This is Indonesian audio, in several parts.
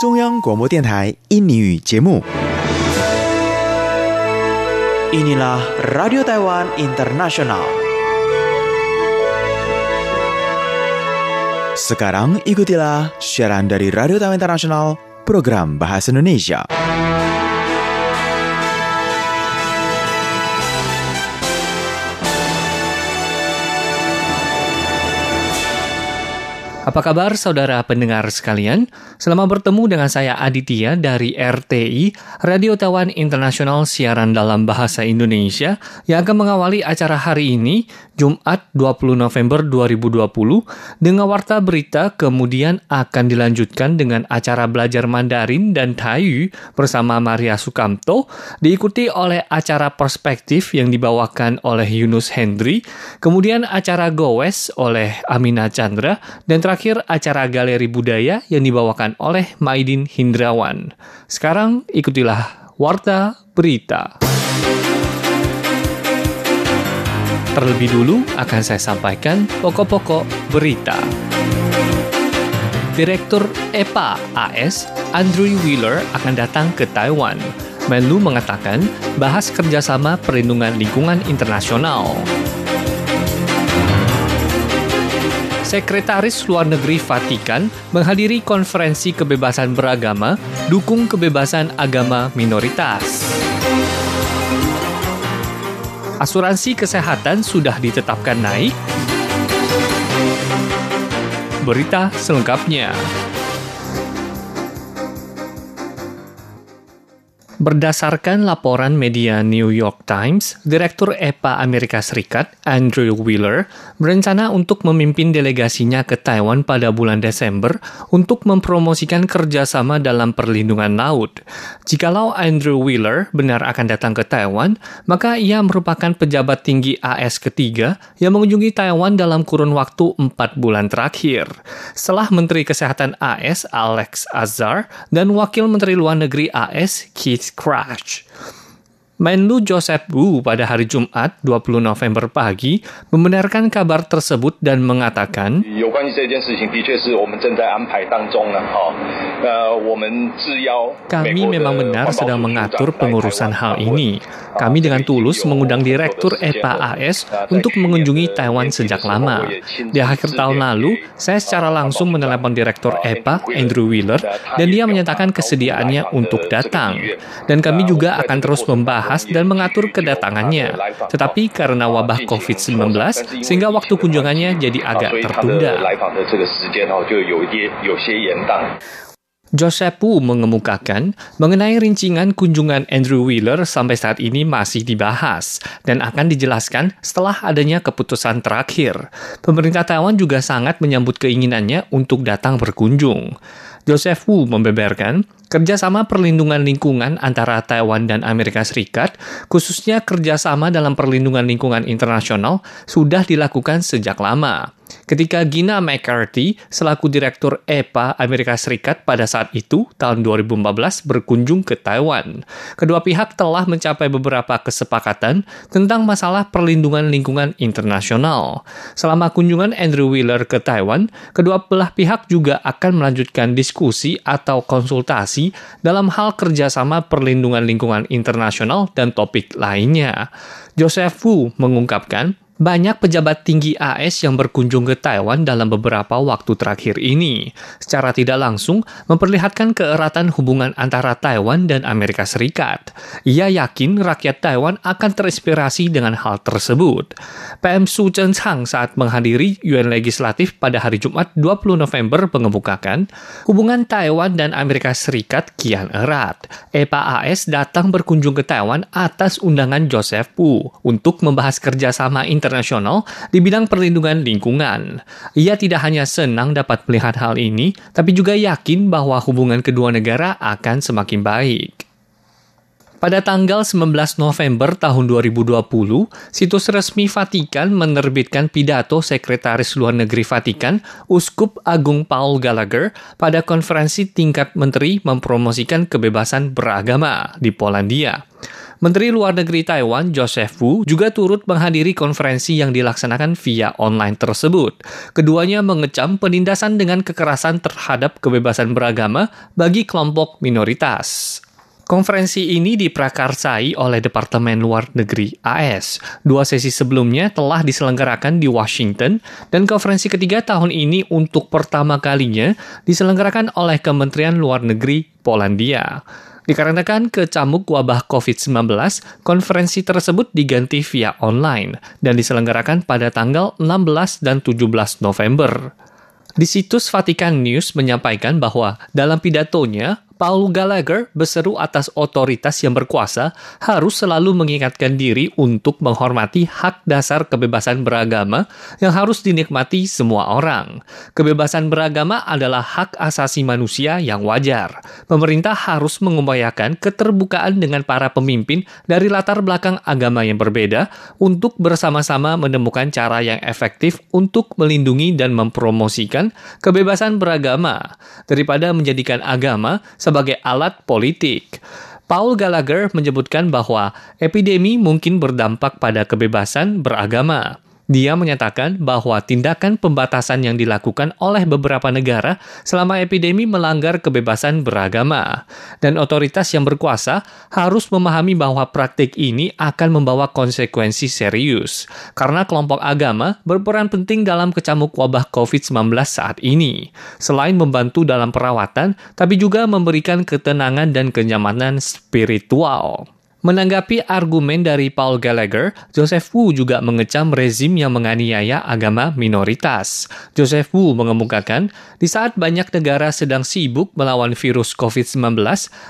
中央广播电台印尼语节目。 Inilah Radio Taiwan Internasional. Sekarang ikutilah siaran dari Radio Taiwan Internasional, program Bahasa Indonesia. Apa kabar saudara pendengar sekalian? Selamat bertemu dengan saya Aditya dari RTI, Radio Taiwan Internasional Siaran Dalam Bahasa Indonesia yang akan mengawali acara hari ini, Jumat 20 November 2020, dengan warta berita kemudian akan dilanjutkan dengan acara belajar Mandarin dan Taiyu bersama Maria Sukamto, diikuti oleh acara perspektif yang dibawakan oleh Yunus Hendri, kemudian acara Gowes oleh Amina Chandra, dan terakhir acara Galeri Budaya yang dibawakan oleh Maidin Hindrawan. Sekarang ikutilah Warta Berita. Terlebih dulu akan saya sampaikan pokok-pokok berita. Direktur EPA AS, Andrew Wheeler akan datang ke Taiwan. Menlu mengatakan bahas kerjasama perlindungan lingkungan internasional. Sekretaris Luar Negeri Vatikan menghadiri konferensi kebebasan beragama, dukung kebebasan agama minoritas. Asuransi kesehatan sudah ditetapkan naik. Berita selengkapnya. Berdasarkan laporan media New York Times, Direktur EPA Amerika Serikat, Andrew Wheeler, berencana untuk memimpin delegasinya ke Taiwan pada bulan Desember untuk mempromosikan kerjasama dalam perlindungan laut. Jikalau Andrew Wheeler benar akan datang ke Taiwan, maka ia merupakan pejabat tinggi AS ketiga yang mengunjungi Taiwan dalam kurun waktu empat bulan terakhir. Setelah Menteri Kesehatan AS Alex Azar dan Wakil Menteri Luar Negeri AS Keith Crash. Menlu Joseph Wu pada hari Jumat 20 November pagi membenarkan kabar tersebut dan mengatakan Kami memang benar sedang mengatur pengurusan hal ini. Kami dengan tulus mengundang Direktur EPA AS untuk mengunjungi Taiwan sejak lama. Di akhir tahun lalu, saya secara langsung menelepon Direktur EPA, Andrew Wheeler, dan dia menyatakan kesediaannya untuk datang. Dan kami juga akan terus membahas membahas dan mengatur kedatangannya. Tetapi karena wabah COVID-19, sehingga waktu kunjungannya jadi agak tertunda. Joseph Wu mengemukakan mengenai rincingan kunjungan Andrew Wheeler sampai saat ini masih dibahas dan akan dijelaskan setelah adanya keputusan terakhir. Pemerintah Taiwan juga sangat menyambut keinginannya untuk datang berkunjung. Joseph Wu membeberkan, kerjasama perlindungan lingkungan antara Taiwan dan Amerika Serikat, khususnya kerjasama dalam perlindungan lingkungan internasional, sudah dilakukan sejak lama. Ketika Gina McCarthy selaku Direktur EPA Amerika Serikat pada saat itu, tahun 2014, berkunjung ke Taiwan. Kedua pihak telah mencapai beberapa kesepakatan tentang masalah perlindungan lingkungan internasional. Selama kunjungan Andrew Wheeler ke Taiwan, kedua belah pihak juga akan melanjutkan diskusi atau konsultasi dalam hal kerjasama perlindungan lingkungan internasional dan topik lainnya. Joseph Wu mengungkapkan, banyak pejabat tinggi AS yang berkunjung ke Taiwan dalam beberapa waktu terakhir ini, secara tidak langsung memperlihatkan keeratan hubungan antara Taiwan dan Amerika Serikat. Ia yakin rakyat Taiwan akan terinspirasi dengan hal tersebut. PM Su Chen Chang saat menghadiri UN Legislatif pada hari Jumat 20 November mengemukakan, hubungan Taiwan dan Amerika Serikat kian erat. EPA AS datang berkunjung ke Taiwan atas undangan Joseph Wu untuk membahas kerjasama internasional di bidang perlindungan lingkungan. Ia tidak hanya senang dapat melihat hal ini, tapi juga yakin bahwa hubungan kedua negara akan semakin baik. Pada tanggal 19 November tahun 2020, situs resmi Vatikan menerbitkan pidato Sekretaris Luar Negeri Vatikan, Uskup Agung Paul Gallagher, pada konferensi tingkat menteri mempromosikan kebebasan beragama di Polandia. Menteri Luar Negeri Taiwan Joseph Wu juga turut menghadiri konferensi yang dilaksanakan via online tersebut. Keduanya mengecam penindasan dengan kekerasan terhadap kebebasan beragama bagi kelompok minoritas. Konferensi ini diprakarsai oleh Departemen Luar Negeri AS. Dua sesi sebelumnya telah diselenggarakan di Washington dan konferensi ketiga tahun ini untuk pertama kalinya diselenggarakan oleh Kementerian Luar Negeri Polandia. Dikarenakan kecamuk wabah COVID-19, konferensi tersebut diganti via online dan diselenggarakan pada tanggal 16 dan 17 November. Di situs Vatican News menyampaikan bahwa dalam pidatonya, Paul Gallagher berseru atas otoritas yang berkuasa harus selalu mengingatkan diri untuk menghormati hak dasar kebebasan beragama yang harus dinikmati semua orang. Kebebasan beragama adalah hak asasi manusia yang wajar. Pemerintah harus mengupayakan keterbukaan dengan para pemimpin dari latar belakang agama yang berbeda untuk bersama-sama menemukan cara yang efektif untuk melindungi dan mempromosikan kebebasan beragama daripada menjadikan agama alat politik. Paul Gallagher menyebutkan bahwa epidemi mungkin berdampak pada kebebasan beragama. Dia menyatakan bahwa tindakan pembatasan yang dilakukan oleh beberapa negara selama epidemi melanggar kebebasan beragama, dan otoritas yang berkuasa harus memahami bahwa praktik ini akan membawa konsekuensi serius, karena kelompok agama berperan penting dalam kecamuk wabah COVID-19 saat ini, selain membantu dalam perawatan, tapi juga memberikan ketenangan dan kenyamanan spiritual. Menanggapi argumen dari Paul Gallagher, Joseph Wu juga mengecam rezim yang menganiaya agama minoritas. Joseph Wu mengemukakan, di saat banyak negara sedang sibuk melawan virus COVID-19,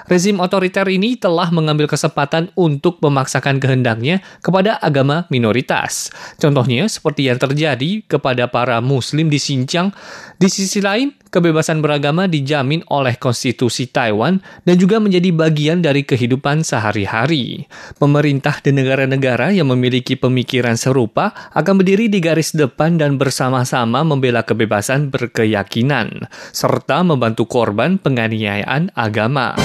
rezim otoriter ini telah mengambil kesempatan untuk memaksakan kehendaknya kepada agama minoritas. Contohnya seperti yang terjadi kepada para muslim di Xinjiang. Di sisi lain, kebebasan beragama dijamin oleh konstitusi Taiwan dan juga menjadi bagian dari kehidupan sehari-hari. Pemerintah dan negara-negara yang memiliki pemikiran serupa akan berdiri di garis depan dan bersama-sama membela kebebasan berkeyakinan, serta membantu korban penganiayaan agama.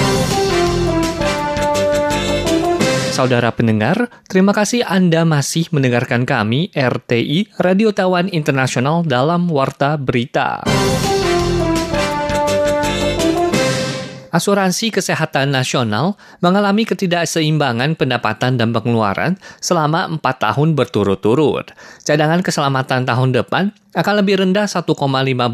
Saudara pendengar, terima kasih Anda masih mendengarkan kami RTI Radio Taiwan Internasional dalam Warta Berita. Asuransi Kesehatan Nasional mengalami ketidakseimbangan pendapatan dan pengeluaran selama empat tahun berturut-turut. Cadangan keselamatan tahun depan akan lebih rendah 1,5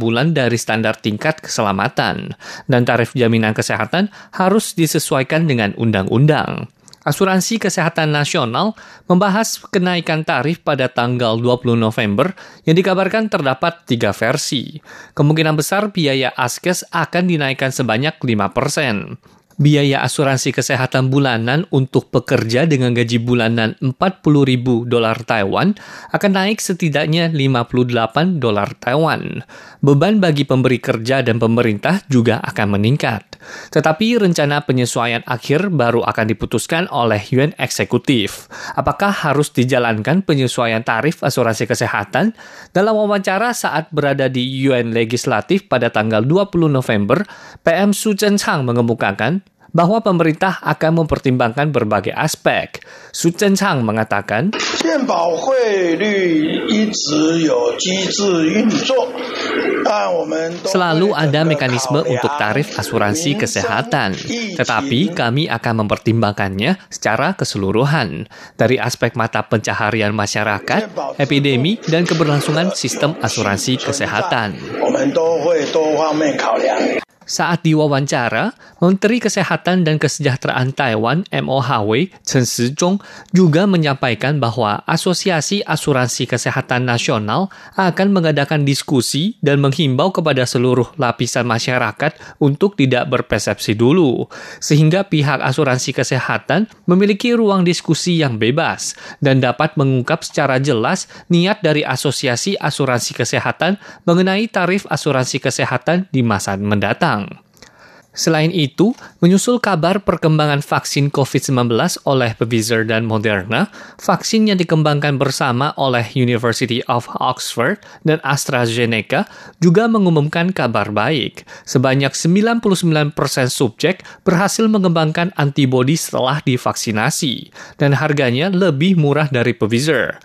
bulan dari standar tingkat keselamatan, dan tarif jaminan kesehatan harus disesuaikan dengan undang-undang. Asuransi Kesehatan Nasional membahas kenaikan tarif pada tanggal 20 November yang dikabarkan terdapat tiga versi. Kemungkinan besar biaya askes akan dinaikkan sebanyak 5 persen. Biaya asuransi kesehatan bulanan untuk pekerja dengan gaji bulanan 40.000 dolar Taiwan akan naik setidaknya 58 dolar Taiwan. Beban bagi pemberi kerja dan pemerintah juga akan meningkat. Tetapi rencana penyesuaian akhir baru akan diputuskan oleh Yuan Eksekutif. Apakah harus dijalankan penyesuaian tarif asuransi kesehatan? Dalam wawancara saat berada di Yuan Legislatif pada tanggal 20 November, PM Su Chen Chang mengemukakan bahwa pemerintah akan mempertimbangkan berbagai aspek. Su Chen Chang mengatakan, Selalu ada mekanisme untuk tarif asuransi kesehatan, tetapi kami akan mempertimbangkannya secara keseluruhan dari aspek mata pencaharian masyarakat, epidemi, dan keberlangsungan sistem asuransi kesehatan. Saat diwawancara, Menteri Kesehatan dan Kesejahteraan Taiwan MOHW Chen Shizhong juga menyampaikan bahwa Asosiasi Asuransi Kesehatan Nasional akan mengadakan diskusi dan menghimbau kepada seluruh lapisan masyarakat untuk tidak berpersepsi dulu, sehingga pihak asuransi kesehatan memiliki ruang diskusi yang bebas dan dapat mengungkap secara jelas niat dari Asosiasi Asuransi Kesehatan mengenai tarif asuransi kesehatan di masa mendatang. Selain itu, menyusul kabar perkembangan vaksin COVID-19 oleh Pfizer dan Moderna, vaksin yang dikembangkan bersama oleh University of Oxford dan AstraZeneca juga mengumumkan kabar baik. Sebanyak 99% subjek berhasil mengembangkan antibodi setelah divaksinasi, dan harganya lebih murah dari Pfizer.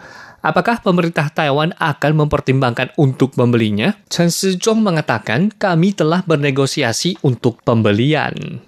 Apakah pemerintah Taiwan akan mempertimbangkan untuk membelinya? Chen Shizhong mengatakan, kami telah bernegosiasi untuk pembelian.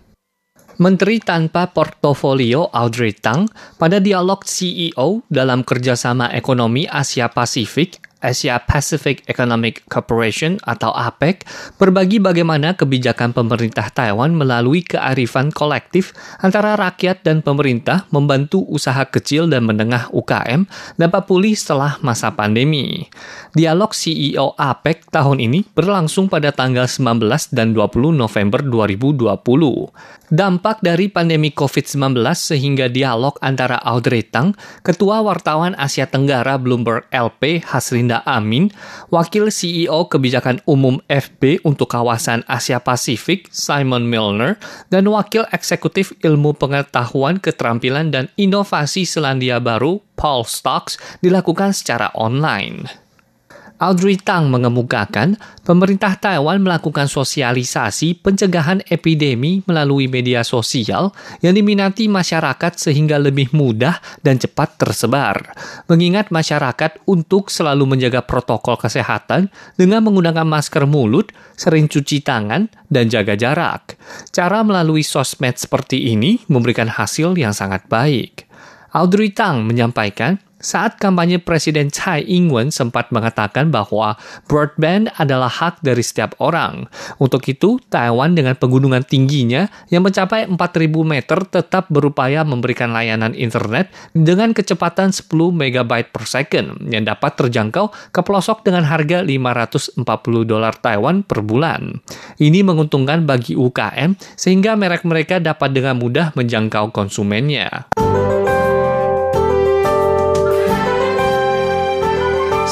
Menteri tanpa portofolio Audrey Tang pada dialog CEO dalam kerjasama ekonomi Asia Pasifik Asia Pacific Economic Cooperation atau APEC berbagi bagaimana kebijakan pemerintah Taiwan melalui kearifan kolektif antara rakyat dan pemerintah membantu usaha kecil dan menengah UKM dapat pulih setelah masa pandemi. Dialog CEO APEC tahun ini berlangsung pada tanggal 19 dan 20 November 2020. Dampak dari pandemi COVID-19 sehingga dialog antara Audrey Tang, Ketua Wartawan Asia Tenggara Bloomberg LP Hasrin Linda Amin, Wakil CEO Kebijakan Umum FB untuk kawasan Asia Pasifik Simon Milner, dan Wakil Eksekutif Ilmu Pengetahuan Keterampilan dan Inovasi Selandia Baru Paul Stocks dilakukan secara online. Audrey Tang mengemukakan pemerintah Taiwan melakukan sosialisasi pencegahan epidemi melalui media sosial yang diminati masyarakat sehingga lebih mudah dan cepat tersebar. Mengingat masyarakat untuk selalu menjaga protokol kesehatan dengan menggunakan masker mulut, sering cuci tangan, dan jaga jarak. Cara melalui sosmed seperti ini memberikan hasil yang sangat baik. Audrey Tang menyampaikan saat kampanye Presiden Tsai Ing-wen sempat mengatakan bahwa broadband adalah hak dari setiap orang. Untuk itu, Taiwan dengan pegunungan tingginya yang mencapai 4000 meter tetap berupaya memberikan layanan internet dengan kecepatan 10 MB per second yang dapat terjangkau ke pelosok dengan harga 540 dolar Taiwan per bulan. Ini menguntungkan bagi UKM sehingga merek mereka dapat dengan mudah menjangkau konsumennya.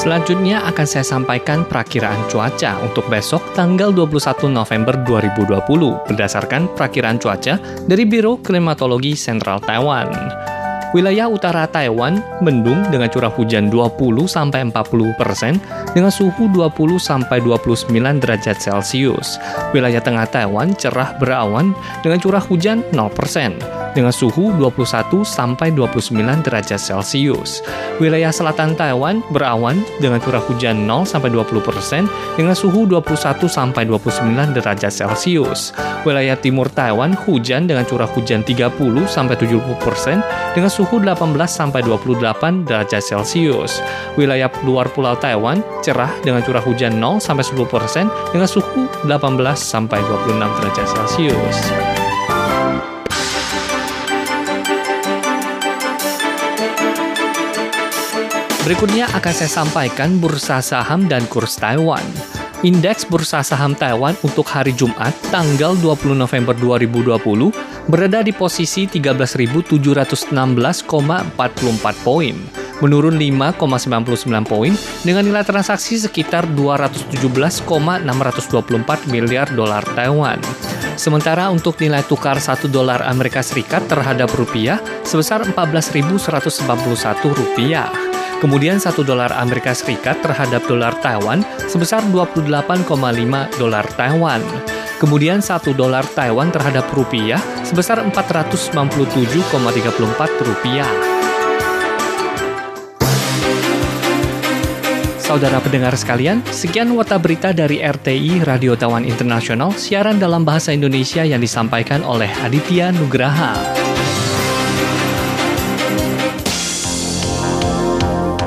Selanjutnya akan saya sampaikan perakiraan cuaca untuk besok tanggal 21 November 2020 berdasarkan perakiraan cuaca dari Biro Klimatologi Sentral Taiwan. Wilayah utara Taiwan mendung dengan curah hujan 20 sampai 40 persen dengan suhu 20 sampai 29 derajat Celcius. Wilayah tengah Taiwan cerah berawan dengan curah hujan 0 persen dengan suhu 21 sampai 29 derajat Celcius. Wilayah selatan Taiwan berawan dengan curah hujan 0 sampai 20 persen dengan suhu 21 sampai 29 derajat Celcius. Wilayah timur Taiwan hujan dengan curah hujan 30 sampai 70 persen dengan suhu 18 sampai 28 derajat Celcius. Wilayah luar pulau Taiwan cerah dengan curah hujan 0 sampai 10 persen dengan suhu 18 sampai 26 derajat Celcius. Berikutnya akan saya sampaikan bursa saham dan kurs Taiwan. Indeks bursa saham Taiwan untuk hari Jumat, tanggal 20 November 2020, berada di posisi 13.716,44 poin, menurun 5,99 poin dengan nilai transaksi sekitar 217,624 miliar dolar Taiwan. Sementara untuk nilai tukar 1 dolar Amerika Serikat terhadap rupiah sebesar 14.191 rupiah. Kemudian 1 dolar Amerika Serikat terhadap dolar Taiwan sebesar 28,5 dolar Taiwan. Kemudian 1 dolar Taiwan terhadap rupiah sebesar 497,34 rupiah. Saudara pendengar sekalian, sekian wata berita dari RTI Radio Taiwan Internasional siaran dalam bahasa Indonesia yang disampaikan oleh Aditya Nugraha.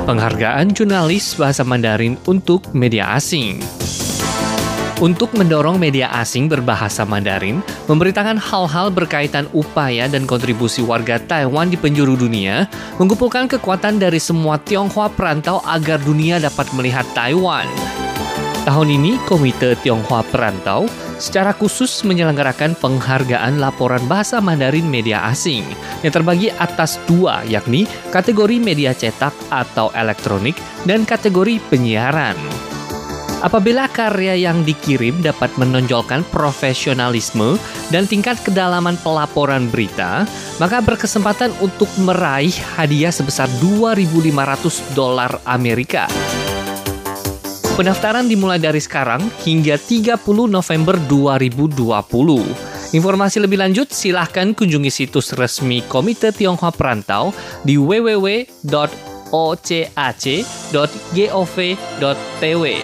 Penghargaan Jurnalis Bahasa Mandarin untuk Media Asing untuk mendorong media asing berbahasa Mandarin, memberitakan hal-hal berkaitan upaya dan kontribusi warga Taiwan di penjuru dunia, mengumpulkan kekuatan dari semua Tionghoa perantau agar dunia dapat melihat Taiwan. Tahun ini, Komite Tionghoa Perantau secara khusus menyelenggarakan penghargaan laporan bahasa Mandarin media asing yang terbagi atas dua, yakni kategori media cetak atau elektronik dan kategori penyiaran. Apabila karya yang dikirim dapat menonjolkan profesionalisme dan tingkat kedalaman pelaporan berita, maka berkesempatan untuk meraih hadiah sebesar 2.500 dolar Amerika. Pendaftaran dimulai dari sekarang hingga 30 November 2020. Informasi lebih lanjut silahkan kunjungi situs resmi Komite Tionghoa Perantau di www.ocac.gov.tw.